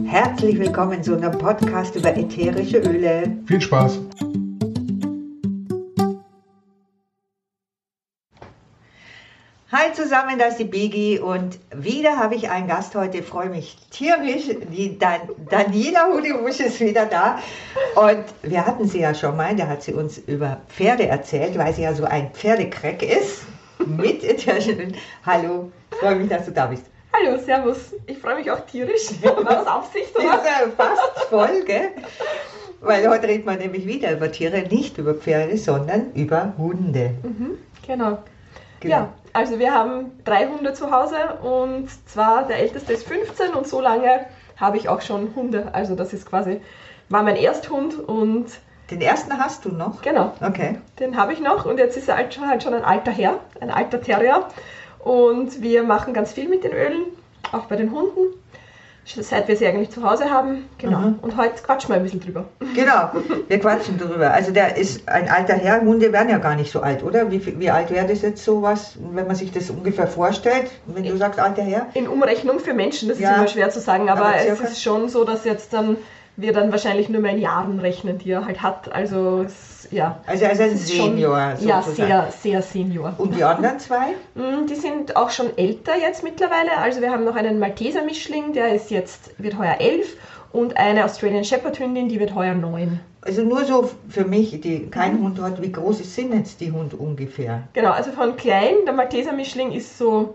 Herzlich willkommen zu einem Podcast über ätherische Öle. Viel Spaß! Hi zusammen, das ist die Bigi und wieder habe ich einen Gast heute. Ich freue mich tierisch. Die Dan Daniela Hudibusch ist wieder da. Und wir hatten sie ja schon mal, da hat sie uns über Pferde erzählt, weil sie ja so ein Pferdekreck ist. Mit ätherischen Ölen. Hallo, ich freue mich, dass du da bist. Hallo, servus. Ich freue mich auch tierisch. War das Absicht, oder? ist ja fast voll, gell? Weil heute reden wir nämlich wieder über Tiere, nicht über Pferde, sondern über Hunde. Genau. Genau. Ja, also wir haben drei Hunde zu Hause und zwar der älteste ist 15 und so lange habe ich auch schon Hunde. Also das ist quasi, war mein Ersthund und Den ersten hast du noch? genau, Okay. den habe ich noch und jetzt ist er halt schon, halt schon ein alter Herr, ein alter Terrier. Und wir machen ganz viel mit den Ölen, auch bei den Hunden, seit wir sie eigentlich zu Hause haben. Genau. Mhm. Und heute quatschen wir ein bisschen drüber. Genau, wir quatschen drüber. Also der ist ein alter Herr. Hunde werden ja gar nicht so alt, oder? Wie, wie alt wäre das jetzt sowas, wenn man sich das ungefähr vorstellt? Wenn du sagst alter Herr? In Umrechnung für Menschen, das Ja. ist immer schwer zu sagen, aber, Aber es ist schon so, dass jetzt dann wir dann wahrscheinlich nur mehr in Jahren rechnen, die er halt hat. Also es, ja. Also ist ein ist schon- Senior Ja, sehr, sehr Senior. Und die anderen zwei? Mm, Die sind auch schon älter jetzt mittlerweile. Also wir haben noch einen Malteser Mischling, der ist jetzt, wird heuer elf und eine Australian Shepherd Hündin, die wird heuer neun. Also nur so für mich, die Mhm. keinen Hund hat, wie groß sind jetzt die Hunde ungefähr? Genau, also von klein, der Malteser Mischling ist so,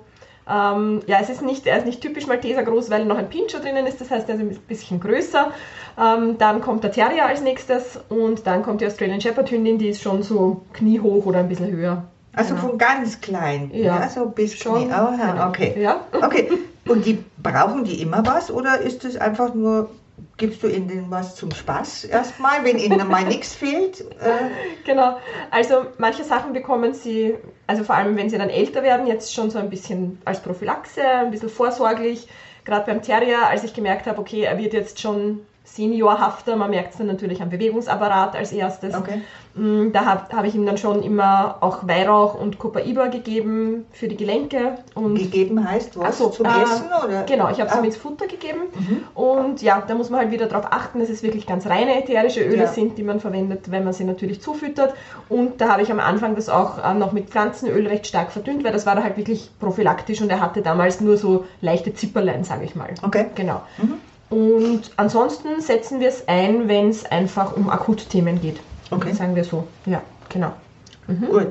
ähm, ja, es ist nicht, er ist nicht typisch Malteser groß, weil noch ein Pinscher drinnen ist, das heißt, er ist ein bisschen größer. Ähm, dann kommt der Terrier als nächstes und dann kommt die Australian Shepherd Hündin, die ist schon so kniehoch oder ein bisschen höher. Also Genau. von ganz klein, Ja. ja, so bis Schon, Knie. Oh, ja. okay. Ja. Okay. Und die brauchen die immer was oder ist es einfach nur, gibst du ihnen was zum Spaß erstmal, wenn ihnen mal nichts fehlt? Äh, Genau, also manche Sachen bekommen sie, also vor allem wenn sie dann älter werden, jetzt schon so ein bisschen als Prophylaxe, ein bisschen vorsorglich. Gerade beim Terrier, als ich gemerkt habe, okay, er wird jetzt schon seniorhafter, man merkt es dann natürlich am Bewegungsapparat als erstes. okay. Mm, Da habe hab ich ihm dann schon immer auch Weihrauch und Copaiba gegeben für die Gelenke. Und Gegeben heißt was? So, zum äh, Essen oder? Genau, ich habe es Ah, ihm ins Futter gegeben. Mhm. Und ja, da muss man halt wieder darauf achten, dass es wirklich ganz reine ätherische Öle Ja. sind, die man verwendet, wenn man sie natürlich zufüttert. Und da habe ich am Anfang das auch äh, noch mit Pflanzenöl recht stark verdünnt, weil das war da halt wirklich prophylaktisch und er hatte damals nur so leichte Zipperlein, sage ich mal. Okay. Genau. Mhm. Und ansonsten setzen wir es ein, wenn es einfach um Akutthemen geht. Okay. Sagen wir so. Ja, genau. Mhm. Gut.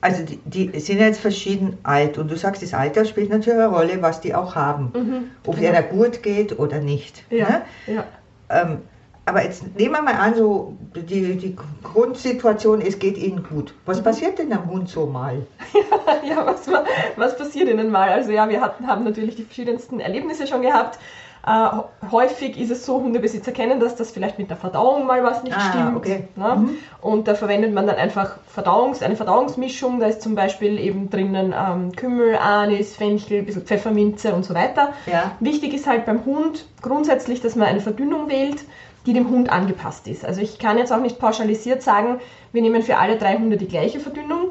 Also die, die sind jetzt verschieden alt und du sagst, das Alter spielt natürlich eine Rolle, was die auch haben. Mhm. Ob es Genau. einer gut geht oder nicht. Ja, Ne? ja. Ähm, aber jetzt nehmen wir mal an, so die, die Grundsituation, es geht ihnen gut. Was Mhm. passiert denn am Hund so mal? ja, was, ma- was passiert ihnen mal? Also ja, wir hatten, haben natürlich die verschiedensten Erlebnisse schon gehabt. Äh, häufig ist es so, Hundebesitzer kennen das, dass vielleicht mit der Verdauung mal was nicht Ah, stimmt. okay. Ne? Mhm. Und da verwendet man dann einfach Verdauungs-, eine Verdauungsmischung. Da ist zum Beispiel eben drinnen ähm, Kümmel, Anis, Fenchel, ein bisschen Pfefferminze und so weiter. Ja. Wichtig ist halt beim Hund grundsätzlich, dass man eine Verdünnung wählt, die dem Hund angepasst ist. Also ich kann jetzt auch nicht pauschalisiert sagen, wir nehmen für alle drei Hunde die gleiche Verdünnung,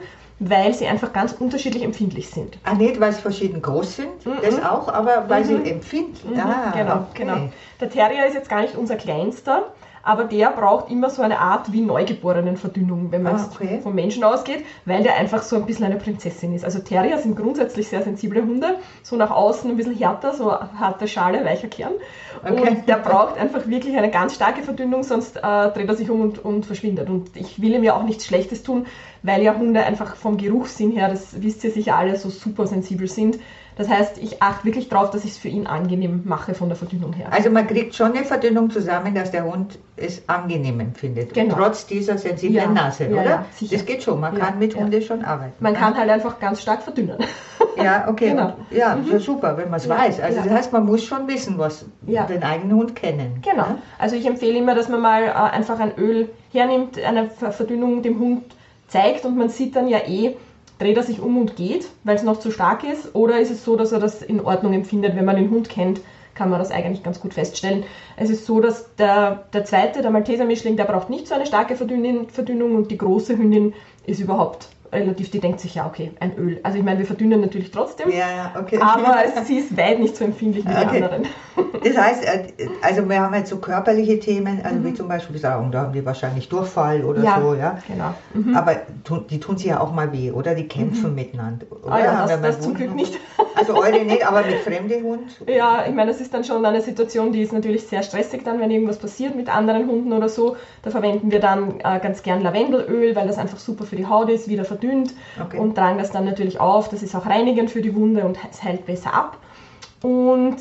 weil sie einfach ganz unterschiedlich empfindlich sind. Ah, nicht, weil sie verschieden groß sind, Mhm. das auch, aber weil Mhm. sie empfinden. Mhm, Ah, genau, okay. genau. Der Terrier ist jetzt gar nicht unser kleinster, aber der braucht immer so eine Art wie Neugeborenen-Verdünnung, wenn man Ah, okay. vom Menschen ausgeht, weil der einfach so ein bisschen eine Prinzessin ist. Also Terrier sind grundsätzlich sehr sensible Hunde, so nach außen ein bisschen härter, so harte Schale, weicher Kern. Okay. Und der braucht einfach wirklich eine ganz starke Verdünnung, sonst äh, dreht er sich um und, und verschwindet. Und ich will ihm ja auch nichts Schlechtes tun, weil ja Hunde einfach vom Geruchssinn her, das wisst ihr sicher alle, so super sensibel sind. Das heißt, ich achte wirklich darauf, dass ich es für ihn angenehm mache von der Verdünnung her. Also man kriegt schon eine Verdünnung zusammen, dass der Hund es angenehm empfindet. Genau. Trotz dieser sensiblen Ja, Nase, ja, oder? ja, sicher. das geht schon, man Ja, kann mit ja. Hunde schon arbeiten. Man kann halt einfach ganz stark verdünnen. Ja, okay. Genau. Ja, so super, wenn man es weiß. Also das heißt, man muss schon wissen, was Ja. den eigenen Hund kennen. Genau. Also ich empfehle immer, dass man mal äh, einfach ein Öl hernimmt, eine Ver- Verdünnung dem Hund zeigt und man sieht dann ja eh, dreht er sich um und geht, weil es noch zu stark ist, oder ist es so, dass er das in Ordnung empfindet, wenn man den Hund kennt, kann man das eigentlich ganz gut feststellen. Es ist so, dass der, der zweite, der Malteser Mischling, der braucht nicht so eine starke Verdünnung, Verdünnung und die große Hündin ist überhaupt relativ, die denkt sich ja, okay, ein Öl. Also ich meine, wir verdünnen natürlich trotzdem, Ja, ja, okay. aber sie ist weit nicht so empfindlich wie die Okay. anderen. Das heißt, äh, also wir haben jetzt so körperliche Themen, also Mhm. wie zum Beispiel sagen, da haben die wahrscheinlich Durchfall oder Ja. so, ja. Genau. Mhm. Aber tu- die tun sich ja auch mal weh, oder? Die kämpfen miteinander. Oder? Ah ja, Haben das, das zum? Glück nicht. Also eure nicht, aber mit fremden Hund? Ja, ich meine, das ist dann schon eine Situation, die ist natürlich sehr stressig dann, wenn irgendwas passiert mit anderen Hunden oder so. Da verwenden wir dann äh, ganz gern Lavendelöl, weil das einfach super für die Haut ist, wieder verdünnt Okay. und tragen das dann natürlich auf. Das ist auch reinigend für die Wunde und es heilt besser ab. Und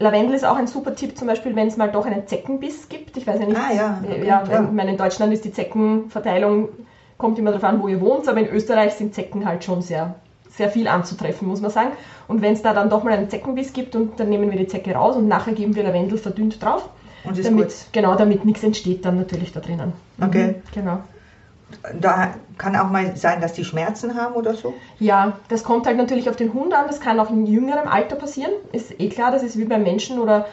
Lavendel ist auch ein super Tipp, zum Beispiel, wenn es mal doch einen Zeckenbiss gibt. Ich weiß ja nicht, Ah, ja, okay, ja, ja. ich meine, in Deutschland ist die Zeckenverteilung, kommt immer darauf an, wo ihr wohnt, aber in Österreich sind Zecken halt schon sehr, sehr viel anzutreffen, muss man sagen. Und wenn es da dann doch mal einen Zeckenbiss gibt und dann nehmen wir die Zecke raus und nachher geben wir Lavendel verdünnt drauf. Und ist damit, gut. Genau, damit nichts entsteht dann natürlich da drinnen. Okay. Mhm, genau. Da kann auch mal sein, dass die Schmerzen haben oder so. Ja, das kommt halt natürlich auf den Hund an. Das kann auch in jüngerem Alter passieren. Ist eh klar, das ist wie beim Menschen oder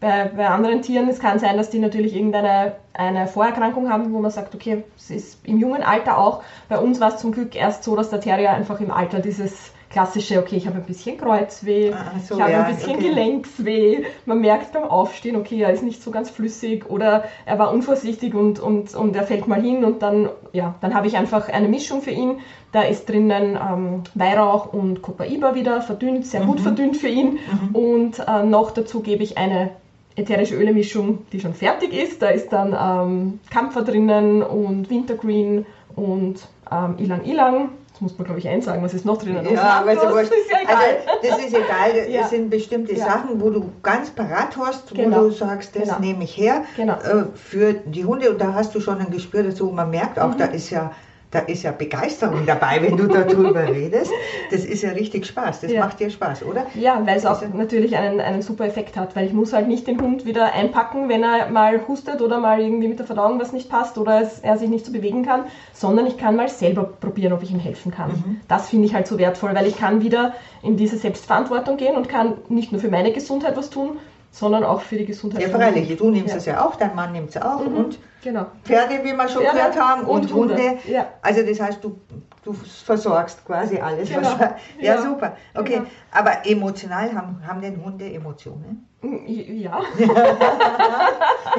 bei, bei anderen Tieren. Es kann sein, dass die natürlich irgendeine eine Vorerkrankung haben, wo man sagt, okay, es ist im jungen Alter auch. Bei uns war es zum Glück erst so, dass der Terrier einfach im Alter dieses klassische, okay, ich habe ein bisschen Kreuzweh, Ah, so, ich habe ja, ein bisschen okay. Gelenksweh. Man merkt beim Aufstehen, okay, er ist nicht so ganz flüssig oder er war unvorsichtig und, und, und er fällt mal hin und dann, ja, dann habe ich einfach eine Mischung für ihn. Da ist drinnen ähm, Weihrauch und Copaiba wieder verdünnt, sehr Mhm. gut verdünnt für ihn. Und äh, noch dazu gebe ich eine ätherische Ölemischung, die schon fertig ist. Da ist dann ähm, Kampfer drinnen und Wintergreen und ähm, Ilang Ilang. Das muss man, glaube ich, einsagen, was ist noch drinnen. Ja, aber so das ist ja egal. Also, das ist egal. Ja. Es sind bestimmte Ja. Sachen, wo du ganz parat hast, Genau. wo du sagst, das Genau. nehme ich her Genau. äh, für die Hunde. Und da hast du schon ein Gespür dazu. Man merkt auch, Mhm. da ist ja da ist ja Begeisterung dabei, wenn du darüber redest. Das ist ja richtig Spaß. Das Ja. macht dir Spaß, oder? Ja, weil es auch Also- natürlich einen, einen super Effekt hat, weil ich muss halt nicht den Hund wieder einpacken, wenn er mal hustet oder mal irgendwie mit der Verdauung was nicht passt oder es, er sich nicht so bewegen kann, sondern ich kann mal selber probieren, ob ich ihm helfen kann. Mhm. Das finde ich halt so wertvoll, weil ich kann wieder in diese Selbstverantwortung gehen und kann nicht nur für meine Gesundheit was tun, sondern auch für die Gesundheit Ja, freilich. Du nimmst Ja. es ja auch, dein Mann nimmt es auch. Mhm. Und Genau. Pferde, wie wir schon Pferde gehört haben, und, und Hunde. Hunde. Ja. Also das heißt, du, du versorgst quasi alles. Genau. was- Ja, Ja. super. Okay, Genau. aber emotional haben, haben denn Hunde Emotionen? Ja.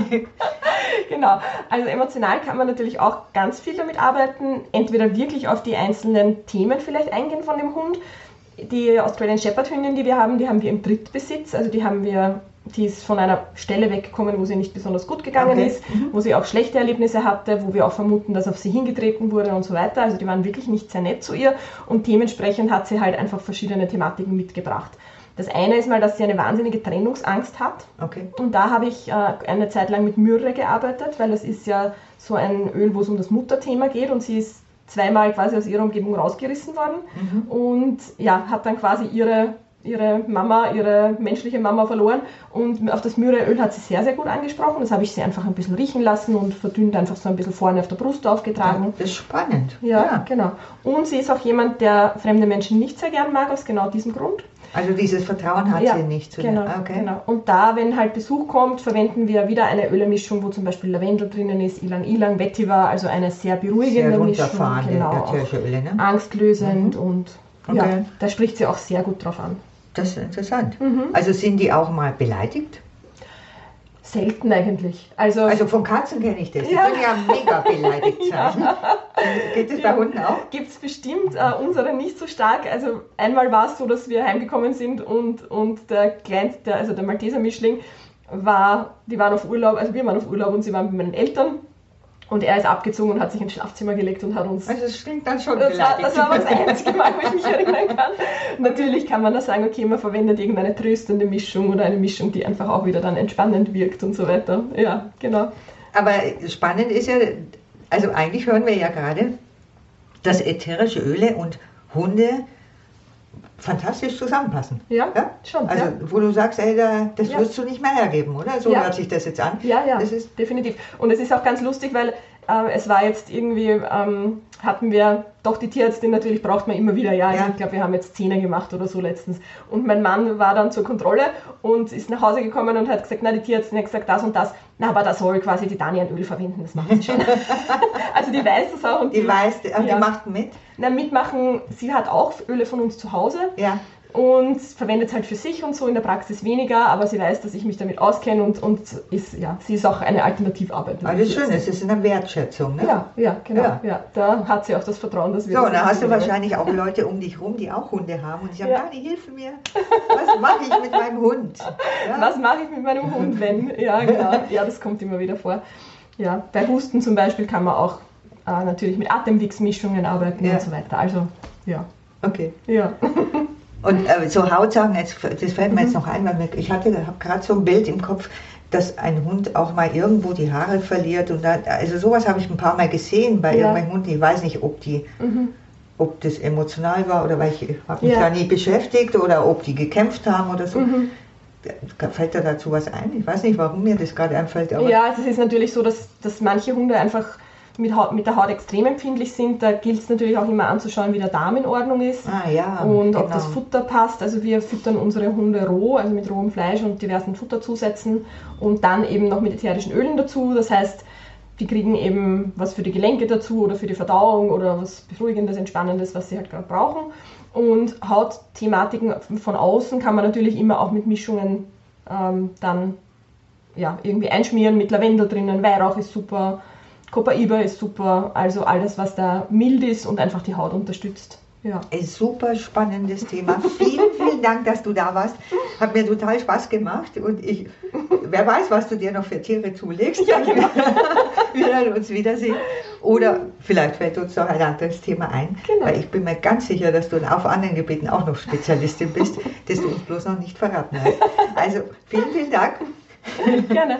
genau. Also emotional kann man natürlich auch ganz viel damit arbeiten. Entweder wirklich auf die einzelnen Themen vielleicht eingehen von dem Hund. Die Australian Shepherd Hündin, die wir haben, die haben wir im Drittbesitz. Also die haben wir, die ist von einer Stelle weggekommen, wo sie nicht besonders gut gegangen Okay. ist, wo sie auch schlechte Erlebnisse hatte, wo wir auch vermuten, dass auf sie hingetreten wurde und so weiter. Also die waren wirklich nicht sehr nett zu ihr und dementsprechend hat sie halt einfach verschiedene Thematiken mitgebracht. Das eine ist mal, dass sie eine wahnsinnige Trennungsangst hat. Okay. Und da habe ich äh, eine Zeit lang mit Myrrhe gearbeitet, weil das ist ja so ein Öl, wo es um das Mutterthema geht und sie ist zweimal quasi aus ihrer Umgebung rausgerissen worden Mhm. und ja, hat dann quasi ihre, ihre Mama, ihre menschliche Mama verloren und auf das Myrrheöl hat sie sehr, sehr gut angesprochen. Das habe ich sie einfach ein bisschen riechen lassen und verdünnt einfach so ein bisschen vorne auf der Brust aufgetragen. Das ist spannend. Ja, genau. Und sie ist auch jemand, der fremde Menschen nicht sehr gern mag, aus genau diesem Grund. Also dieses Vertrauen hat Ja, sie nicht zu Genau, dir. Okay. genau. Und da, wenn halt Besuch kommt, verwenden wir wieder eine Ölemischung, wo zum Beispiel Lavendel drinnen ist, Ilang Ilang, Vetiver, also eine sehr beruhigende Sehr Mischung. Genau, ätherische Öle, ne? angstlösend und ja, Okay. da spricht sie auch sehr gut drauf an. Das ist interessant. Mhm. Also sind die auch mal beleidigt? Selten eigentlich. Also, Also von Katzen kenne ich das. Die Ja. können ja mega beleidigt sein. Geht das bei Ja. Hunden auch? gibt es bestimmt, äh, unsere nicht so stark. Also einmal war es so, dass wir heimgekommen sind und, und der kleinste, also der Malteser Mischling, war, die waren auf Urlaub, also wir waren auf Urlaub und sie waren mit meinen Eltern und er ist abgezogen und hat sich ins Schlafzimmer gelegt und hat uns Also es klingt dann schon Das war, das war aber das einzige Mal, wo ich mich erinnern kann. Natürlich kann man da sagen, okay, man verwendet irgendeine tröstende Mischung oder eine Mischung, die einfach auch wieder dann entspannend wirkt und so weiter. Ja, genau. Aber spannend ist ja, also eigentlich hören wir ja gerade, dass ätherische Öle und Hunde fantastisch zusammenpassen. Ja, Ja? schon. Also ja. wo du sagst, ey, da, das Ja. wirst du nicht mehr hergeben, oder? So hört sich das jetzt an. Ja, ja, Das ist definitiv. Und es ist auch ganz lustig, weil äh, es war jetzt irgendwie, ähm, hatten wir doch die Tierärztin natürlich braucht man immer wieder, ja, also Ja. ich glaube, wir haben jetzt Zähne gemacht oder so letztens. Und mein Mann war dann zur Kontrolle und ist nach Hause gekommen und hat gesagt, na, die Tierärztin hat gesagt das und das. Na, aber da soll quasi die Dani ein Öl verwenden, das macht sie schon. also die weiß das auch und Die weiß, äh, die Ja. macht mit. na, mitmachen, sie hat auch Öle von uns zu Hause Ja. Und verwendet es halt für sich und so in der Praxis weniger, aber sie weiß, dass ich mich damit auskenne und, und ist, ja, sie ist auch eine Alternativarbeit. Das ist schön, es ist eine Wertschätzung. Ne? Ja, ja, genau. Ja. Ja. da hat sie auch das Vertrauen, dass wir So, das dann hast du wahrscheinlich auch Leute um dich rum, die auch Hunde haben und die sagen, Ja. Dani, hilf mir. Was mache ich mit meinem Hund? Ja. Was mache ich mit meinem Hund, wenn? Ja, genau. Ja, das kommt immer wieder vor. Ja, bei Husten zum Beispiel kann man auch äh, natürlich mit Atemwegsmischungen arbeiten und so weiter. Also, ja. Okay. Ja. Und äh, so Hautsagen, jetzt, das fällt mir jetzt Mhm. noch ein, weil ich hatte habe gerade so ein Bild im Kopf, dass ein Hund auch mal irgendwo die Haare verliert. Und da, also sowas habe ich ein paar Mal gesehen bei Ja. irgendwelchen Hunden. Ich weiß nicht, ob die Mhm. ob das emotional war oder weil ich habe mich Ja. da nie beschäftigt oder ob die gekämpft haben oder so. Mhm. Fällt da dazu was ein? Ich weiß nicht, warum mir das gerade einfällt. Aber Ja, es ist natürlich so, dass, dass manche Hunde einfach mit, Haut, mit der Haut extrem empfindlich sind. Da gilt es natürlich auch immer anzuschauen, wie der Darm in Ordnung ist. Ah ja. und ob genau. das Futter passt. Also wir füttern unsere Hunde roh, also mit rohem Fleisch und diversen Futterzusätzen und dann eben noch mit ätherischen Ölen dazu. Das heißt, die kriegen eben was für die Gelenke dazu oder für die Verdauung oder was Beruhigendes, Entspannendes, was sie halt gerade brauchen. Und Hautthematiken von außen kann man natürlich immer auch mit Mischungen ähm, dann ja, irgendwie einschmieren mit Lavendel drinnen, Weihrauch ist super, Copaiba ist super, also alles, was da mild ist und einfach die Haut unterstützt. Ja. Ein super spannendes Thema. Vielen, vielen Dank, dass du da warst. Hat mir total Spaß gemacht und ich, wer weiß, was du dir noch für Tiere zulegst. Ja, genau. Wir werden uns wiedersehen. Oder vielleicht fällt uns noch ein anderes Thema ein, Genau. weil ich bin mir ganz sicher, dass du auf anderen Gebieten auch noch Spezialistin bist, das du uns bloß noch nicht verraten hast. Also vielen, vielen Dank. Gerne.